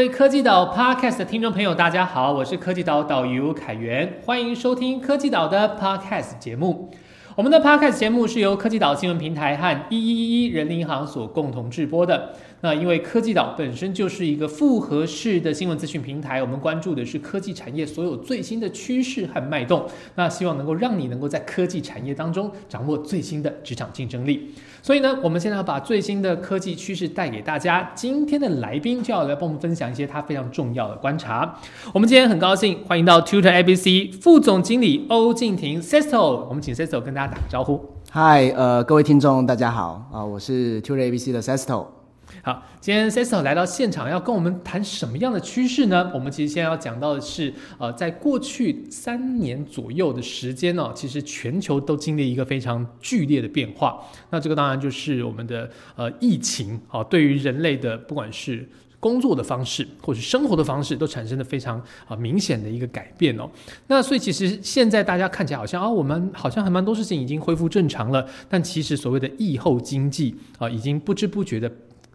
位科技岛 Podcast 的听众朋友，大家好，我是科技岛导游凯源，欢迎收听科技岛的 Podcast 节目。我们的 Podcast 节目是由科技岛新闻平台和一一一一人民银行所共同制播的。那因为科技岛本身就是一个复合式的新闻资讯平台，我们关注的是科技产业所有最新的趋势和脉动。那希望能够让你能够在科技产业当中掌握最新的职场竞争力。所以呢，我们现在要把最新的科技趋势带给大家。今天的来宾就要来帮我们分享一些他非常重要的观察。我们今天很高兴欢迎到 Tutor ABC 副总经理欧静婷 Sesto，我们请 Sesto 跟大家打个招呼。嗨，呃，各位听众，大家好啊、我是 Tutor ABC 的 Sesto。好，今天 Sesto 来到现场，要跟我们谈什么样的趋势呢？我们其实现在要讲到的是，呃，在过去三年左右的时间呢、其实全球都经历一个非常剧烈的变化。那这个当然就是我们的呃疫情啊、对于人类的不管是工作的方式或是生活的方式，都产生了非常啊、明显的一个改变哦。那所以其实现在大家看起来好像啊，我们好像还蛮多事情已经恢复正常了，但其实所谓的疫后经济啊、已经不知不觉的。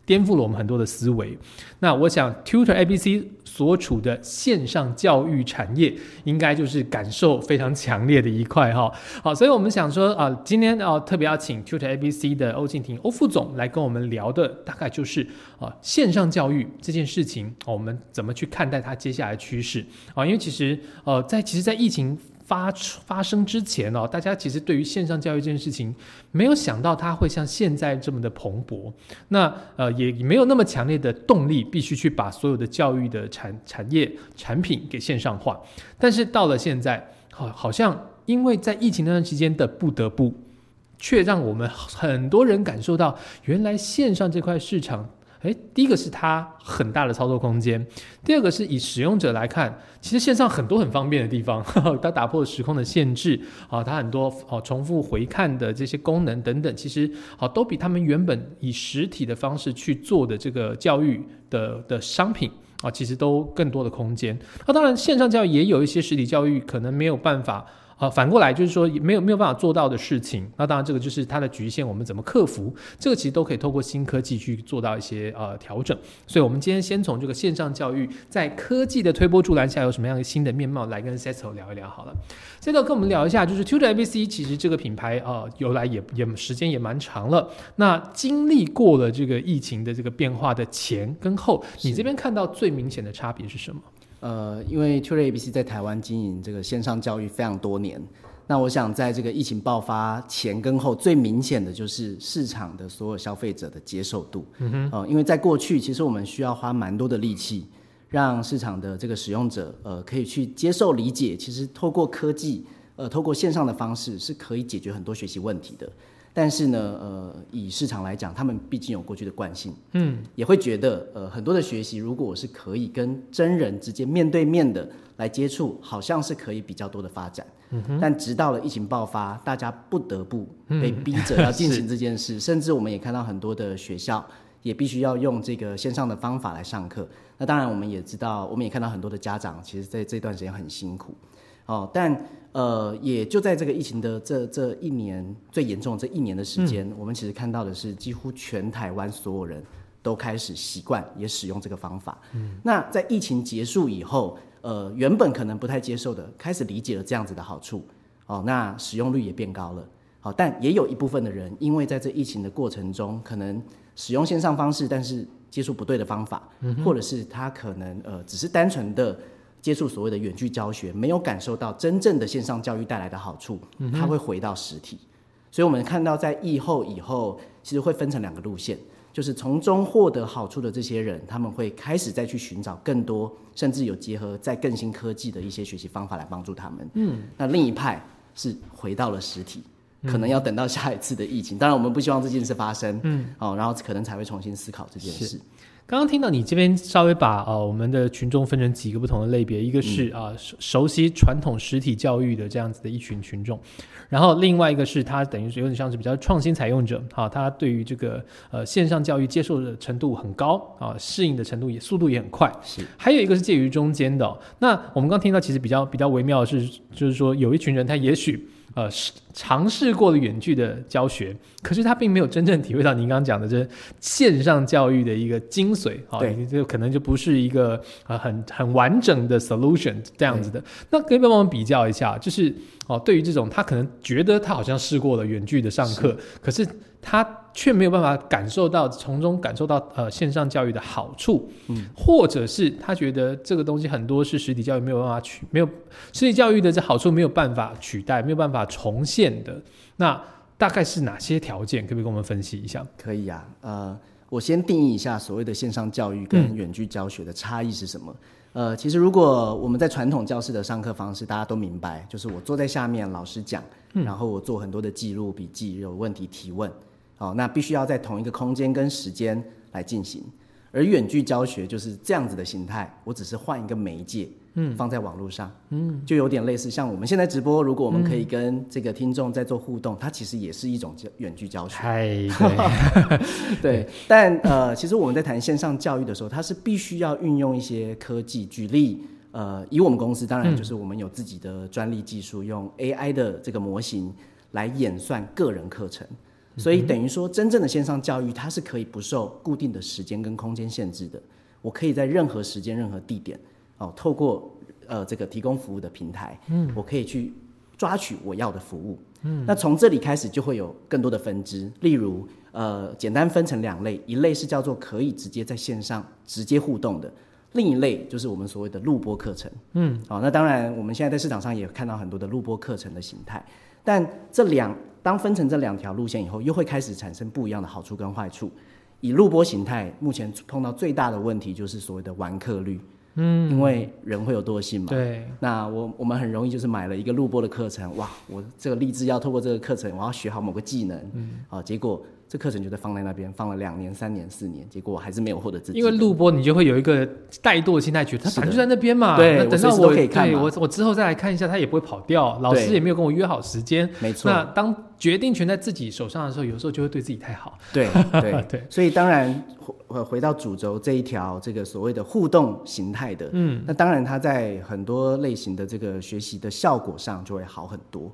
颠覆了我们很多的思维。那我想，Tutor ABC 所处的线上教育产业，应该就是感受非常强烈的一块哈。好，所以我们想说啊、今天啊、特别要请 Tutor ABC 的欧静婷欧副总来跟我们聊的，大概就是啊、线上教育这件事情，我们怎么去看待它接下来趋势啊？因为其实呃，在其实，在疫情发出发生之前哦，大家其实对于线上教育这件事情没有想到它会像现在这么的蓬勃。那呃也没有那么强烈的动力，必须去把所有的教育的产产业产品给线上化。但是到了现在，好好像因为在疫情那段期间的不得不，却让我们很多人感受到，原来线上这块市场。诶，第一个是它很大的操作空间，第二个是以使用者来看，其实线上很多很方便的地方，它打破了时空的限制啊，它很多哦重复回看的这些功能等等，其实好都比他们原本以实体的方式去做的这个教育的的商品啊，其实都更多的空间。那当然，线上教育也有一些实体教育可能没有办法。啊，反过来就是说没有没有办法做到的事情，那当然这个就是它的局限，我们怎么克服？这个其实都可以透过新科技去做到一些呃调整。所以，我们今天先从这个线上教育在科技的推波助澜下有什么样的新的面貌来跟 Seto 聊一聊好了。Seto 跟我们聊一下，就是 Tutor ABC 其实这个品牌啊、呃由来也也时间也蛮长了。那经历过了这个疫情的这个变化的前跟后，你这边看到最明显的差别是什么？呃，因为 Tutor ABC 在台湾经营这个线上教育非常多年，那我想在这个疫情爆发前跟后，最明显的就是市场的所有消费者的接受度。嗯哼，呃，因为在过去，其实我们需要花蛮多的力气，让市场的这个使用者呃可以去接受理解，其实透过科技，呃，透过线上的方式是可以解决很多学习问题的。但是呢，呃，以市场来讲，他们毕竟有过去的惯性，嗯，也会觉得，呃，很多的学习，如果我是可以跟真人直接面对面的来接触，好像是可以比较多的发展。嗯、但直到了疫情爆发，大家不得不被逼着要进行 这件事，甚至我们也看到很多的学校也必须要用这个线上的方法来上课。那当然，我们也知道，我们也看到很多的家长，其实在这段时间很辛苦。哦，但呃，也就在这个疫情的这这一年最严重的这一年的时间，我们其实看到的是，几乎全台湾所有人都开始习惯也使用这个方法。嗯，那在疫情结束以后，呃，原本可能不太接受的，开始理解了这样子的好处。哦，那使用率也变高了。好、但也有一部分的人，因为在这疫情的过程中，可能使用线上方式，但是接触不对的方法，或者是他可能呃只是单纯的。接触所谓的远距教学，没有感受到真正的线上教育带来的好处，他会回到实体。所以，我们看到在疫后以后，其实会分成两个路线，就是从中获得好处的这些人，他们会开始再去寻找更多，甚至有结合在更新科技的一些学习方法来帮助他们。嗯，那另一派是回到了实体。可能要等到下一次的疫情，当然我们不希望这件事发生，嗯，哦，然后可能才会重新思考这件事。刚刚听到你这边稍微把呃我们的群众分成几个不同的类别，一个是啊、熟熟悉传统实体教育的这样子的一群群众，然后另外一个是他等于是有点像是比较创新采用者，啊，他对于这个呃线上教育接受的程度很高啊，适应的程度也速度也很快，是。还有一个是介于中间的哦、那我们刚听到其实比较比较微妙的是，就是说有一群人他也许。呃试尝试过了远距的教学，可是他并没有真正体会到您刚刚讲的这线上教育的一个精髓啊，对这可能就不是一个呃很很完整的 solution 这样子的。那可以帮我们比较一下，就是哦，对于这种他可能觉得他好像试过了远距的上课，可是他却没有办法感受到从中感受到呃线上教育的好处，嗯，或者是他觉得这个东西很多是实体教育没有办法取没有实体教育的这好处没有办法取代，没有办法重现的，那大概是哪些条件？可不可以跟我们分析一下？可以啊，呃，我先定义一下所谓的线上教育跟远距教学的差异是什么。呃，其实如果我们在传统教室的上课方式，大家都明白，就是我坐在下面，老师讲，然后我做很多的记录笔记，有问题提问，哦，那必须要在同一个空间跟时间来进行。而远距教学就是这样子的形态，我只是换一个媒介，嗯，放在网络上，嗯，就有点类似像我们现在直播，如果我们可以跟这个听众在做互动，它其实也是一种教远距教学。嗨，对，对，但呃，其实我们在谈线上教育的时候，它是必须要运用一些科技。举例，呃，以我们公司，当然就是我们有自己的专利技术，用 AI 的这个模型来演算个人课程。所以等于说，真正的线上教育，它是可以不受固定的时间跟空间限制的。我可以在任何时间、任何地点，哦，透过呃这个提供服务的平台，嗯，我可以去抓取我要的服务。嗯，那从这里开始就会有更多的分支，例如呃，简单分成两类，一类是叫做可以直接在线上直接互动的，另一类就是我们所谓的录播课程。嗯，好，那当然我们现在在市场上也看到很多的录播课程的形态，但这两当分成这两条路线以后，又会开始产生不一样的好处跟坏处。以录播形态，目前碰到最大的问题就是所谓的完课率。嗯，因为人会有惰性嘛。对。那我我们很容易就是买了一个录播的课程，哇，我这个立志要透过这个课程，我要学好某个技能。嗯。啊，结果这课程就在放在那边，放了两年、三年、四年，结果我还是没有获得自己。因为录播，你就会有一个怠惰心态，觉得它反正就在那边嘛。对。那等到我可以看我我之后再来看一下，它也不会跑掉。老师也没有跟我约好时间。没错。那当决定权在自己手上的时候，有时候就会对自己太好。对 对对。所以当然。回回到主轴这一条，这个所谓的互动形态的，嗯，那当然它在很多类型的这个学习的效果上就会好很多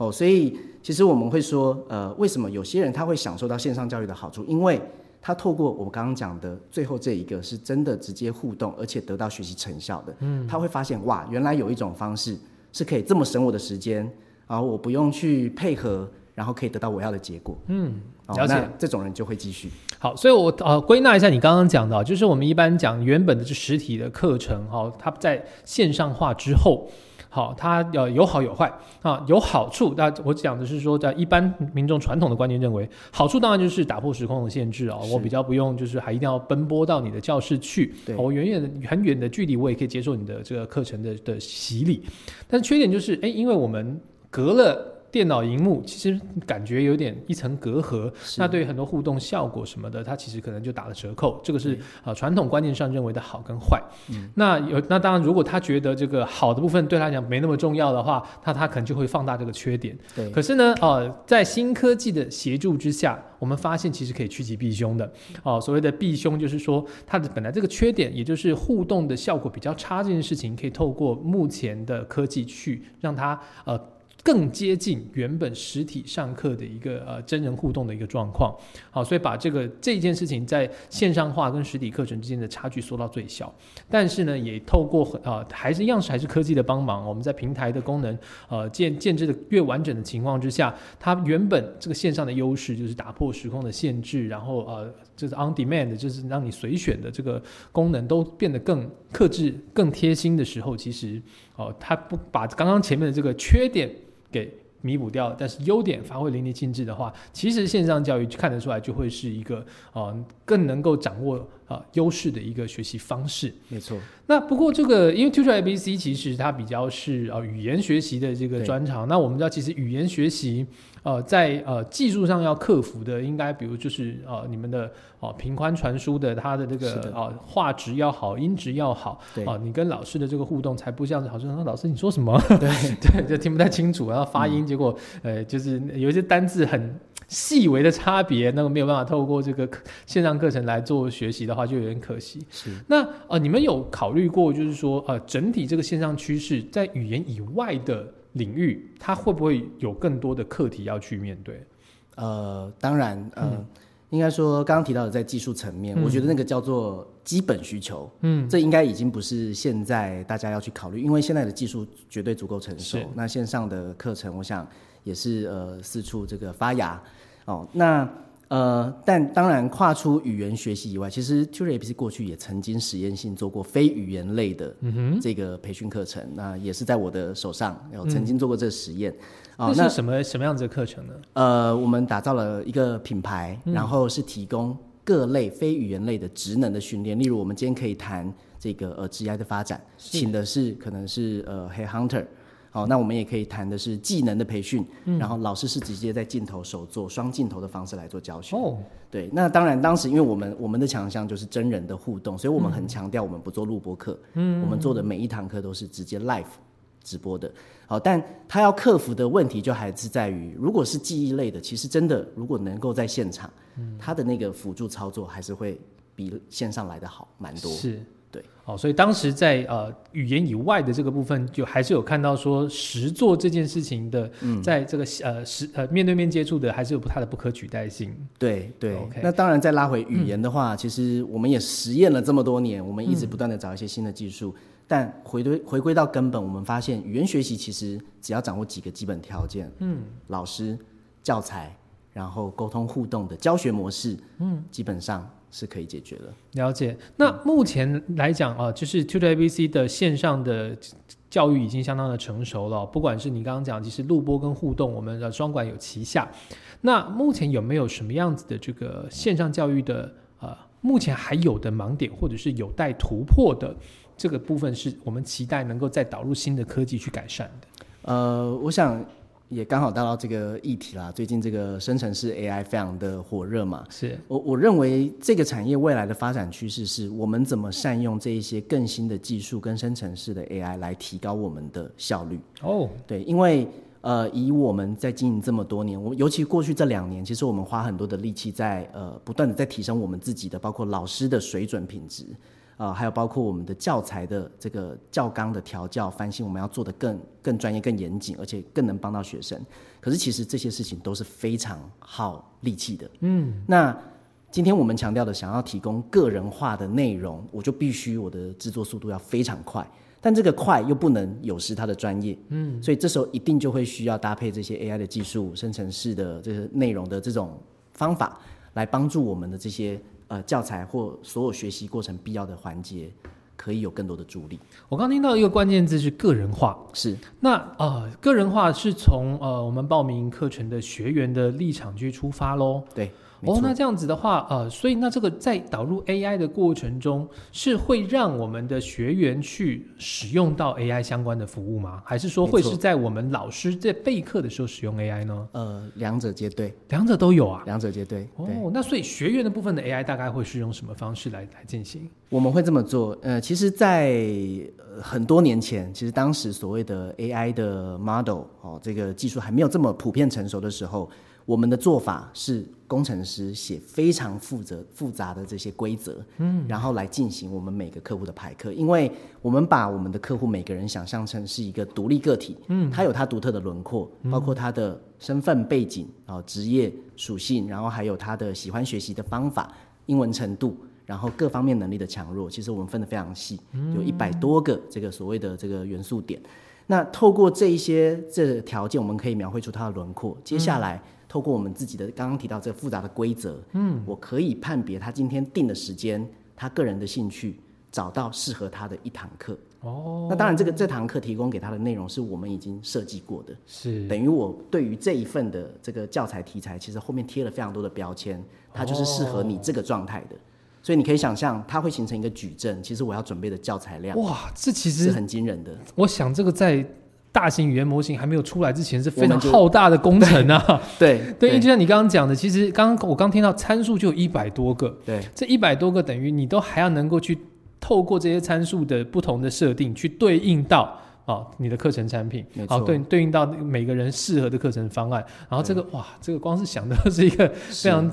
哦。所以其实我们会说，呃，为什么有些人他会享受到线上教育的好处？因为他透过我刚刚讲的最后这一个，是真的直接互动，而且得到学习成效的。嗯，他会发现哇，原来有一种方式是可以这么省我的时间，然后我不用去配合，然后可以得到我要的结果。嗯。了解，这种人就会继续。好，所以我呃归纳一下你刚刚讲的，就是我们一般讲原本的这实体的课程，哈，它在线上化之后，好，它要有好有坏啊，有好处。那我讲的是说，在一般民众传统的观念认为，好处当然就是打破时空的限制啊，我比较不用就是还一定要奔波到你的教室去，我远远的很远的距离，我也可以接受你的这个课程的的洗礼。但是缺点就是，哎，因为我们隔了。电脑荧幕其实感觉有点一层隔阂，那对于很多互动效果什么的，它其实可能就打了折扣。这个是啊传统观念上认为的好跟坏。嗯那有那当然，如果他觉得这个好的部分对他讲没那么重要的话，那他可能就会放大这个缺点。对。可是呢，呃，在新科技的协助之下，我们发现其实可以趋吉避凶的。哦，所谓的避凶就是说，它的本来这个缺点，也就是互动的效果比较差这件事情，可以透过目前的科技去让它呃。更接近原本实体上课的一个呃真人互动的一个状况，好，所以把这个这件事情在线上化跟实体课程之间的差距缩到最小。但是呢，也透过呃还是样式还是科技的帮忙，我们在平台的功能呃建建制的越完整的情况之下，它原本这个线上的优势就是打破时空的限制，然后呃就是 on demand 就是让你随选的这个功能都变得更克制、更贴心的时候，其实哦他不把刚刚前面的这个缺点。给弥补掉，但是优点发挥淋漓尽致的话，其实线上教育看得出来就会是一个哦更能够掌握啊优势的一个学习方式。没错。那不过这个因为 Tutor ABC 其实它比较是啊语言学习的这个专长。那我们知道其实语言学习。呃，在呃技术上要克服的，应该比如就是呃你们的哦频宽传输的，它的这个啊画质要好，音质要好，啊你跟老师的这个互动才不像好像说老师你说什么，对对。就听不太清楚，然后发音结果呃就是有一些单字很细微的差别，那个没有办法透过这个线上课程来做学习的话，就有点可惜。是。那呃你们有考虑过就是说呃整体这个线上趋势在语言以外的。领域，它会不会有更多的课题要去面对？呃，当然，呃，应该说刚刚提到的在技术层面，嗯我觉得那个叫做基本需求，嗯，这应该已经不是现在大家要去考虑，因为现在的技术绝对足够成熟。那线上的课程，我想也是呃四处这个发芽哦。那呃，但当然跨出语言学习以外，其实 Tutor APC 过去也曾经实验性做过非语言类的这个培训课程，那也是在我的手上，有曾经做过这个实验。哦，那是什么什么样子的课程呢？呃，我们打造了一个品牌，嗯然后是提供各类非语言类的职能的训练。例如，我们今天可以谈这个呃职业的发展，是请的是可能是呃 Head Hunter。好，那我们也可以谈的是技能的培训，嗯然后老师是直接在镜头手做双镜头的方式来做教学。哦，对，那当然，当时因为我们我们的强项就是真人的互动，所以我们嗯很强调我们不做录播课，嗯，我们做的每一堂课都是直接 live 直播的。好，但他要克服的问题就还是在于，如果是记忆类的，其实真的如果能够在现场，嗯他的那个辅助操作还是会比线上来的好蛮多。是，对，哦，所以当时在呃语言以外的这个部分，就还是有看到说实做这件事情的，嗯。在这个呃实呃面对面接触的，还是有它的不可取代性。对对。OK 那当然再拉回语言的话，其实我们也实验了这么多年，我们一直不断的找一些新的技术，但回归回归到根本，我们发现语言学习其实只要掌握几个基本条件，嗯，老师、教材，然后沟通互动的教学模式，嗯，基本上是可以解决的。了解。那目前来讲啊，就是 Tutor ABC 的线上的教育已经相当的成熟了，不管是你刚刚讲，其实录播跟互动，我们的双管有旗下。那目前有没有什么样子的这个线上教育的呃，目前还有的盲点，或者是有待突破的这个部分，是我们期待能够再导入新的科技去改善的？呃，我想也刚好带到这个议题啦。最近这个生成式 AI 非常的火热嘛，是我我认为这个产业未来的发展趋势是我们怎么善用这一些更新的技术跟生成式的 AI 来提高我们的效率。哦，对，因为呃，以我们在经营这么多年，我尤其过去这两年，其实我们花很多的力气在呃不断的在提升我们自己的，包括老师的水准品质。啊，还有包括我们的教材的这个教纲的调教翻新，我们要做的更更专业、更严谨，而且更能帮到学生。可是其实这些事情都是非常耗力气的。嗯，那今天我们强调的，想要提供个人化的内容，我就必须我的制作速度要非常快，但这个快又不能有失它的专业。嗯，所以这时候一定就会需要搭配这些 AI 的技术、生成式的这个内容的这种方法，来帮助我们的这些呃教材或所有学习过程必要的环节，可以有更多的助力。我刚听到一个关键字是个人化。是那呃，个人化是从呃我们报名课程的学员的立场去出发喽。对，没哦，那这样子的话，呃，所以那这个在导入 AI 的过程中，是会让我们的学员去使用到 AI 相关的服务吗？还是说会是在我们老师在备课的时候使用 AI 呢？呃，两者皆对，两者都有啊。两者皆对。哦，那所以学员的部分的 AI 大概会是用什么方式来来进行？我们会这么做，呃，其实在，呃很多年前，其实当时所谓的 AI 的 model 哦，这个技术还没有这么普遍成熟的时候，我们的做法是工程师写非常复杂复杂的这些规则，嗯，然后来进行我们每个客户的排课，因为我们把我们的客户每个人想象成是一个独立个体，嗯，他有他独特的轮廓，包括他的身份背景啊、哦职业属性，然后还有他的喜欢学习的方法、英文程度。然后各方面能力的强弱，其实我们分得非常细，有一百多个这个所谓的这个元素点。那透过这一些这条件，我们可以描绘出它的轮廓。接下来，透过我们自己的刚刚提到这个复杂的规则，嗯，我可以判别他今天定的时间，他个人的兴趣，找到适合他的一堂课。哦，那当然，这个这堂课提供给他的内容是我们已经设计过的，是等于我对于这一份的这个教材题材，其实后面贴了非常多的标签，它就是适合你这个状态的。所以你可以想象，它会形成一个矩阵。其实我要准备的教材量哇，这其实是实很惊人的。我想这个在大型语言模型还没有出来之前是非常浩大的工程啊。对 对，因为就像你刚刚讲的，其实刚刚我刚听到参数就有一百多个，对这一百多个等于你都还要能够去透过这些参数的不同的设定，去对应到哦，你的课程产品，好、错。对对应到每个人适合的课程方案。然后这个哇，这个光是想到是一个非常，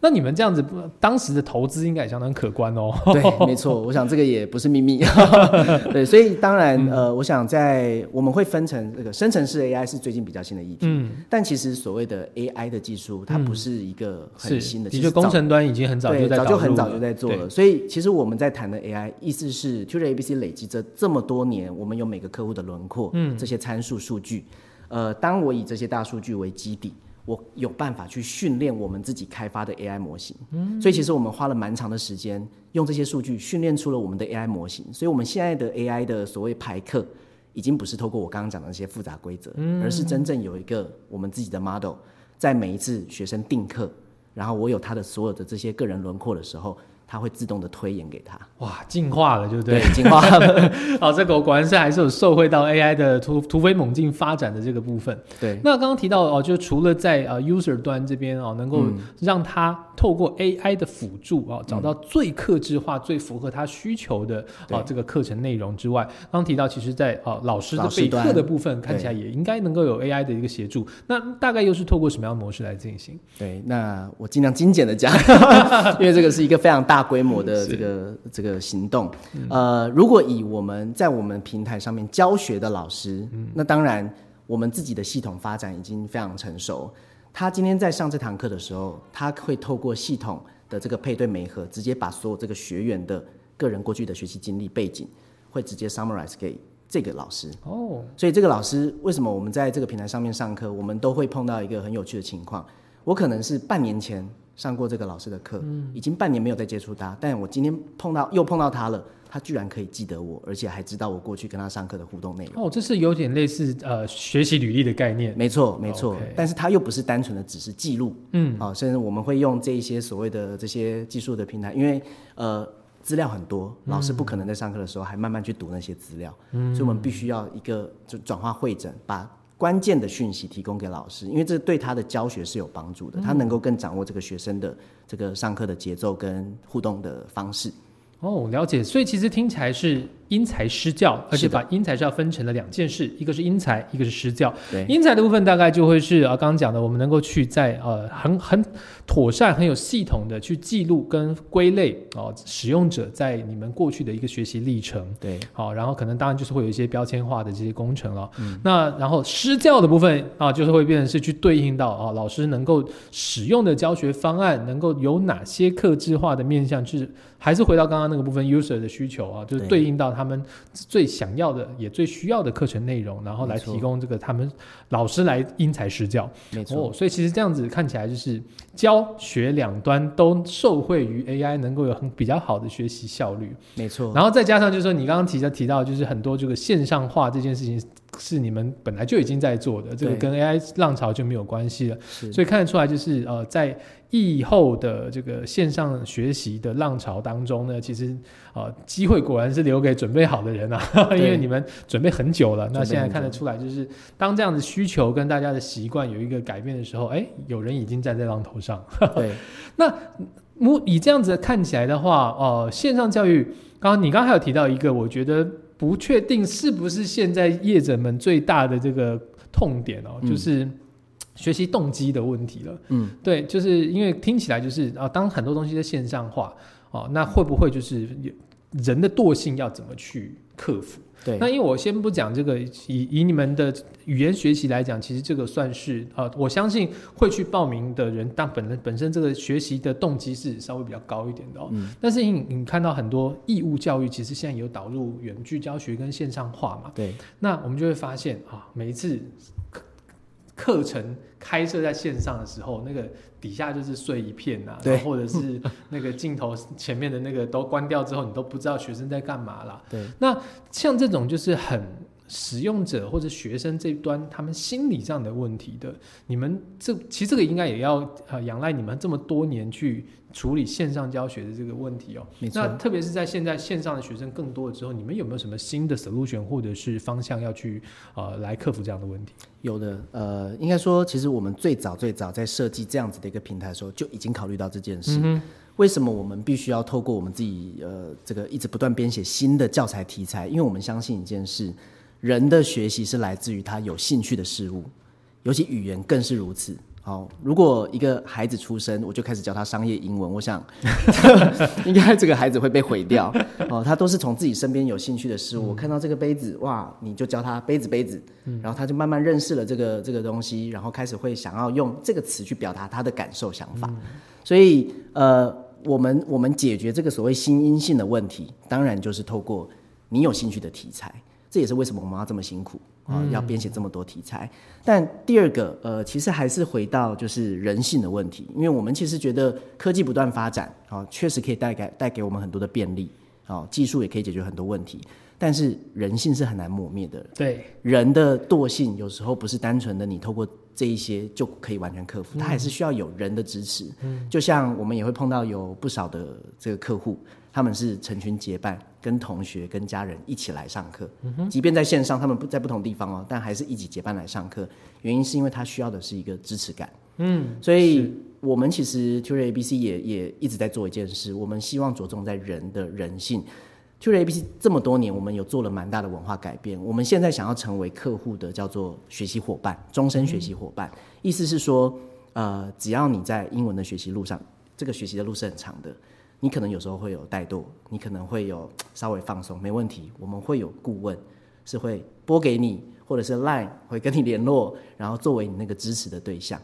那你们这样子，当时的投资应该也相当可观哦。对，没错，我想这个也不是秘密。对，所以当然，嗯。呃，我想在我们会分成这个生成式 AI 是最近比较新的议题，嗯，但其实所谓的 AI 的技术，它不是一个很新的，的确，工其实工程端已经很早就对，在早就很早就在做了。所以其实我们在谈的 AI，意思是 Tutor ABC 累积这这么多年，我们有每个客户的轮廓，嗯，这些参数数据，呃，当我以这些大数据为基底。我有办法去训练我们自己开发的 AI 模型，嗯，所以其实我们花了蛮长的时间，用这些数据训练出了我们的 AI 模型。所以我们现在的 AI 的所谓排课，已经不是透过我刚刚讲的那些复杂规则，而是真正有一个我们自己的 model，在每一次学生定课，然后我有他的所有的这些个人轮廓的时候，它会自动的推演给他。哇，进化了，对不对？进化了。好，这狗果然是还是有受惠到 AI 的突突飞猛进发展的这个部分。对，那刚刚提到哦，就除了在呃 user 端这边哦，能够嗯让他透过 AI 的辅助哦，找到最克制化、最符合他需求的对哦这个课程内容之外，刚刚提到其实在哦老师的备课的部分，看起来也应该能够有 AI 的一个协助。那大概又是透过什么样的模式来进行？对，那我尽量精简的讲，因为这个是一个非常大规模的这个这个行动。呃，如果以我们在我们平台上面教学的老师，那当然我们自己的系统发展已经非常成熟。他今天在上这堂课的时候，他会透过系统的这个配对媒合，直接把所有这个学员的个人过去的学习经历背景，会直接 summarize 给这个老师。哦，所以这个老师为什么我们在这个平台上面上课，我们都会碰到一个很有趣的情况。我可能是半年前上过这个老师的课，嗯。已经半年没有再接触他，但我今天碰到又碰到他了，他居然可以记得我，而且还知道我过去跟他上课的互动内容。哦，这是有点类似呃学习履历的概念。没错，没错但是他又不是单纯的只是记录，嗯，啊、甚至我们会用这一些所谓的这些技术的平台，因为呃资料很多，老师不可能在上课的时候还慢慢去读那些资料，嗯，所以我们必须要一个就转化会诊，把关键的讯息提供给老师，因为这对他的教学是有帮助的，他能够更掌握这个学生的这个上课的节奏跟互动的方式。哦，了解。所以其实听起来是因材施教，而且把因材施教分成了两件事，一个是因材，一个是施教。对，因材的部分大概就会是啊，刚刚讲的，我们能够去在呃很很妥善、很有系统的去记录跟归类哦、使用者在你们过去的一个学习历程。对，好，然后可能当然就是会有一些标签化的这些工程了。嗯那然后施教的部分啊，就是会变成是去对应到啊，老师能够使用的教学方案能够有哪些克制化的面向，就是还是回到刚刚那个部分 user 的需求啊，就是对对应到他们最想要的也最需要的课程内容，然后来提供这个他们老师来因材施教。没错。哦，所以其实这样子看起来就是教学两端都受惠于 AI，能够有很比较好的学习效率。没错，然后再加上就是说，你刚刚提到提到，就是很多这个线上化这件事情是你们本来就已经在做的，这个跟 AI 浪潮就没有关系了，所以看得出来，就是呃，在疫后的这个线上学习的浪潮当中呢，其实呃机会果然是留给准备好的人啊，因为你们准备很久了，那现在看得出来，就是当这样的需求跟大家的习惯有一个改变的时候，哎，有人已经站在浪头上。对，目以这样子看起来的话，呃，线上教育，刚刚你刚刚还有提到一个，我觉得不确定是不是现在业者们最大的这个痛点哦，嗯就是学习动机的问题了。嗯，对，就是因为听起来就是啊，当很多东西在线上化哦，那会不会就是人的惰性要怎么去克服？对，那因为我先不讲这个，以以你们的语言学习来讲，其实这个算是呃，我相信会去报名的人，但本人本身这个学习的动机是稍微比较高一点的哦。嗯。但是你你看到很多义务教育，其实现在有导入远距教学跟线上化嘛，对，那我们就会发现啊，每一次课课程开设在线上的时候，那个底下就是碎一片呐、对或者是 那个镜头前面的那个都关掉之后，你都不知道学生在干嘛啦。对，那像这种就是很使用者或者学生这一端他们心理上的问题的，你们这其实这个应该也要呃仰赖你们这么多年去处理线上教学的这个问题哦。没错那。特别是在现在线上的学生更多了之后，你们有没有什么新的 solution 或者是方向要去呃来克服这样的问题？有的，呃，应该说，其实我们最早最早在设计这样子的一个平台的时候，就已经考虑到这件事。嗯为什么我们必须要透过我们自己呃这个一直不断编写新的教材题材？因为我们相信一件事：人的学习是来自于他有兴趣的事物，尤其语言更是如此。好，如果一个孩子出生，我就开始教他商业英文，我想 应该这个孩子会被毁掉。哦，他都是从自己身边有兴趣的事物，我看到这个杯子，哇，你就教他杯子杯子，然后他就慢慢认识了这个这个东西，然后开始会想要用这个词去表达他的感受想法。所以，呃，我们我们解决这个所谓新阴性的问题，当然就是透过你有兴趣的题材。这也是为什么我们要这么辛苦啊，要编写这么多题材。但第二个，呃，其实还是回到就是人性的问题，因为我们其实觉得科技不断发展啊，确实可以带给带给我们很多的便利啊，技术也可以解决很多问题。但是人性是很难磨灭的。对，人的惰性有时候不是单纯的你透过这一些就可以完全克服，它还是需要有人的支持。嗯，就像我们也会碰到有不少的这个客户。他们是成群结伴，跟同学、跟家人一起来上课。即便在线上，他们不在不同地方哦，但还是一起结伴来上课。原因是因为他需要的是一个支持感。嗯，所以我们其实 Tutor ABC 也也一直在做一件事，我们希望着重在人的人性。Tutor ABC 这么多年，我们有做了蛮大的文化改变。我们现在想要成为客户的叫做学习伙伴，终身学习伙伴。意思是说，呃，只要你在英文的学习路上，这个学习的路是很长的。你可能有时候会有怠惰，你可能会有 稍微放松，没问题。我们会有顾问，是会拨给你，或者是 Line 会跟你联络，然后作为你那个支持的对象。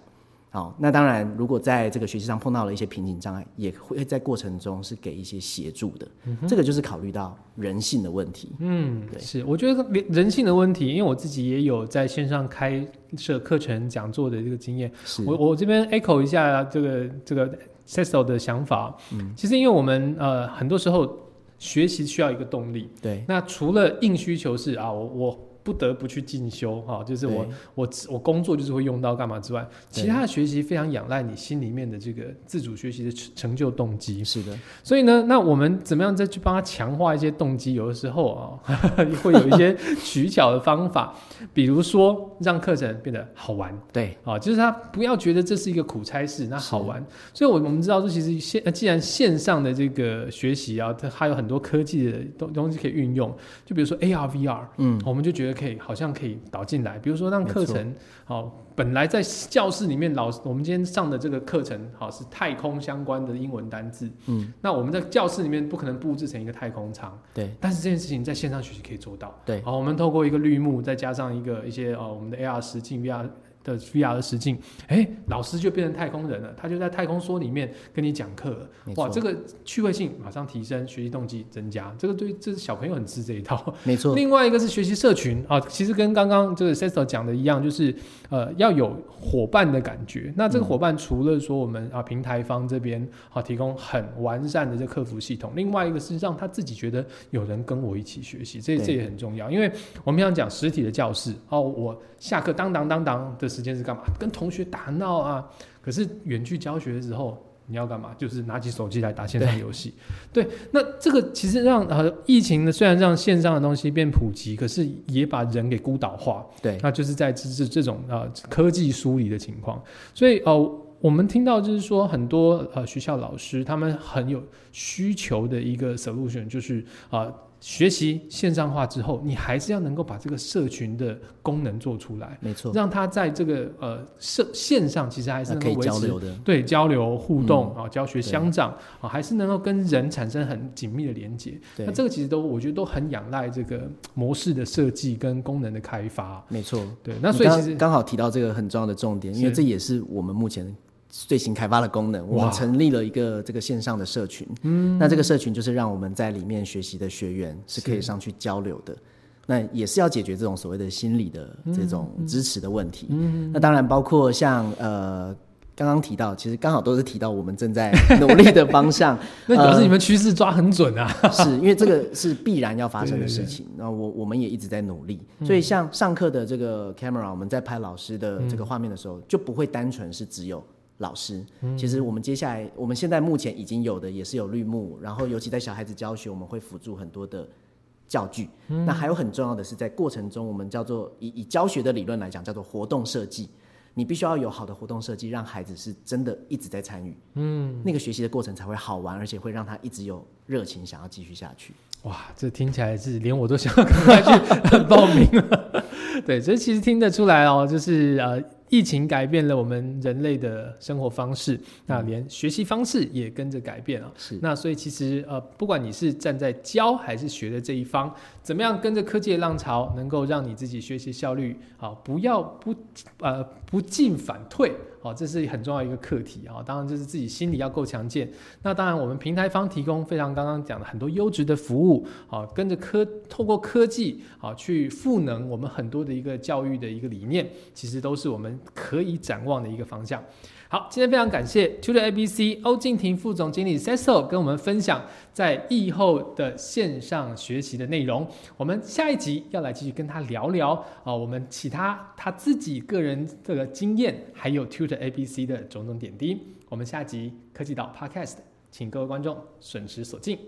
好，那当然，如果在这个学习上碰到了一些瓶颈障碍，也会在过程中是给一些协助的。这个就是考虑到人性的问题。嗯，对，是，我觉得人性的问题，因为我自己也有在线上开设课程讲座的这个经验。我我这边 echo 一下这个这个。Cecil 的想法，嗯，其实因为我们呃很多时候学习需要一个动力，对，那除了硬需求是啊我我。不得不去进修哈，就是我我我工作就是会用到干嘛之外，其他的学习非常仰赖你心里面的这个自主学习的成就动机。是的，所以呢，那我们怎么样再去帮他强化一些动机？有的时候啊，会有一些取巧的方法，比如说让课程变得好玩。对，啊，就是他不要觉得这是一个苦差事，那好玩。所以，我我们知道说，其实线既然线上的这个学习啊，它还有很多科技的东东西可以运用，就比如说 AR、VR，嗯，我们就觉得。可以，好像可以导进来。比如说，让课程好，本来在教室里面，老师我们今天上的这个课程好是太空相关的英文单字，嗯，那我们在教室里面不可能布置成一个太空舱，对。但是这件事情在线上学习可以做到，对。好，我们透过一个绿幕，再加上一个一些哦，我们的 AR 实境 VR。的 VR 的实境，哎，老师就变成太空人了，他就在太空梭里面跟你讲课了，哇，这个趣味性马上提升，学习动机增加，这个对这是小朋友很吃这一套，没错。另外一个是学习社群啊，其实跟刚刚这个 Sister 讲的一样，就是呃要有伙伴的感觉。那这个伙伴除了说我们啊平台方这边啊提供很完善的这客服系统，另外一个是让他自己觉得有人跟我一起学习，这这也很重要，因为我们想讲实体的教室哦，我下课当当当当的。时间是干嘛？跟同学打闹啊！可是远距教学的时候，你要干嘛？就是拿起手机来打线上游戏。对，那这个其实让呃疫情呢，虽然让线上的东西变普及，可是也把人给孤岛化。对，那就是在这这这种呃科技疏离的情况。所以呃，我们听到就是说，很多呃学校老师他们很有需求的一个 solution，就是啊。学习线上化之后，你还是要能够把这个社群的功能做出来，没错，让他在这个呃社线上其实还是能够交流的，对交流互动啊，教学相长啊，还是能够跟人产生很紧密的连接。那这个其实都我觉得都很仰赖这个模式的设计跟功能的开发。没错，对，那所以其实刚好提到这个很重要的重点，因为这也是我们目前。最新开发的功能，我们成立了一个这个线上的社群。嗯，那这个社群就是让我们在里面学习的学员是可以上去交流的。那也是要解决这种所谓的心理的这种支持的问题。嗯，那当然包括像呃刚刚提到，其实刚好都是提到我们正在努力的方向。那表示你们趋势抓很准啊！是因为这个是必然要发生的事情。那我我们也一直在努力。所以像上课的这个 camera，我们在拍老师的这个画面的时候，就不会单纯是只有。老师，其实我们接下来，我们现在目前已经有的也是有绿幕，然后尤其在小孩子教学，我们会辅助很多的教具。那还有很重要的是，在过程中，我们叫做以以教学的理论来讲，叫做活动设计。你必须要有好的活动设计，让孩子是真的一直在参与，嗯，那个学习的过程才会好玩，而且会让他一直有热情想要继续下去。哇，这听起来是连我都想要赶快去 报名了。对，这其实听得出来哦，就是呃。疫情改变了我们人类的生活方式，那连学习方式也跟着改变了。是，那所以其实呃，不管你是站在教还是学的这一方，怎么样跟着科技的浪潮，能够让你自己学习效率好，不要不呃不进反退。哦，这是很重要一个课题啊！当然，就是自己心里要够强健。那当然，我们平台方提供非常刚刚讲的很多优质的服务，啊，跟着科透过科技啊去赋能我们很多的一个教育的一个理念，其实都是我们可以展望的一个方向。好，今天非常感谢 Tutor ABC 欧静婷副总经理 Cecil 跟我们分享在疫后的线上学习的内容。我们下一集要来继续跟他聊聊啊，我们其他他自己个人这个经验，还有 Tutor ABC 的种种点滴。我们下集科技岛 Podcast，请各位观众准时锁定。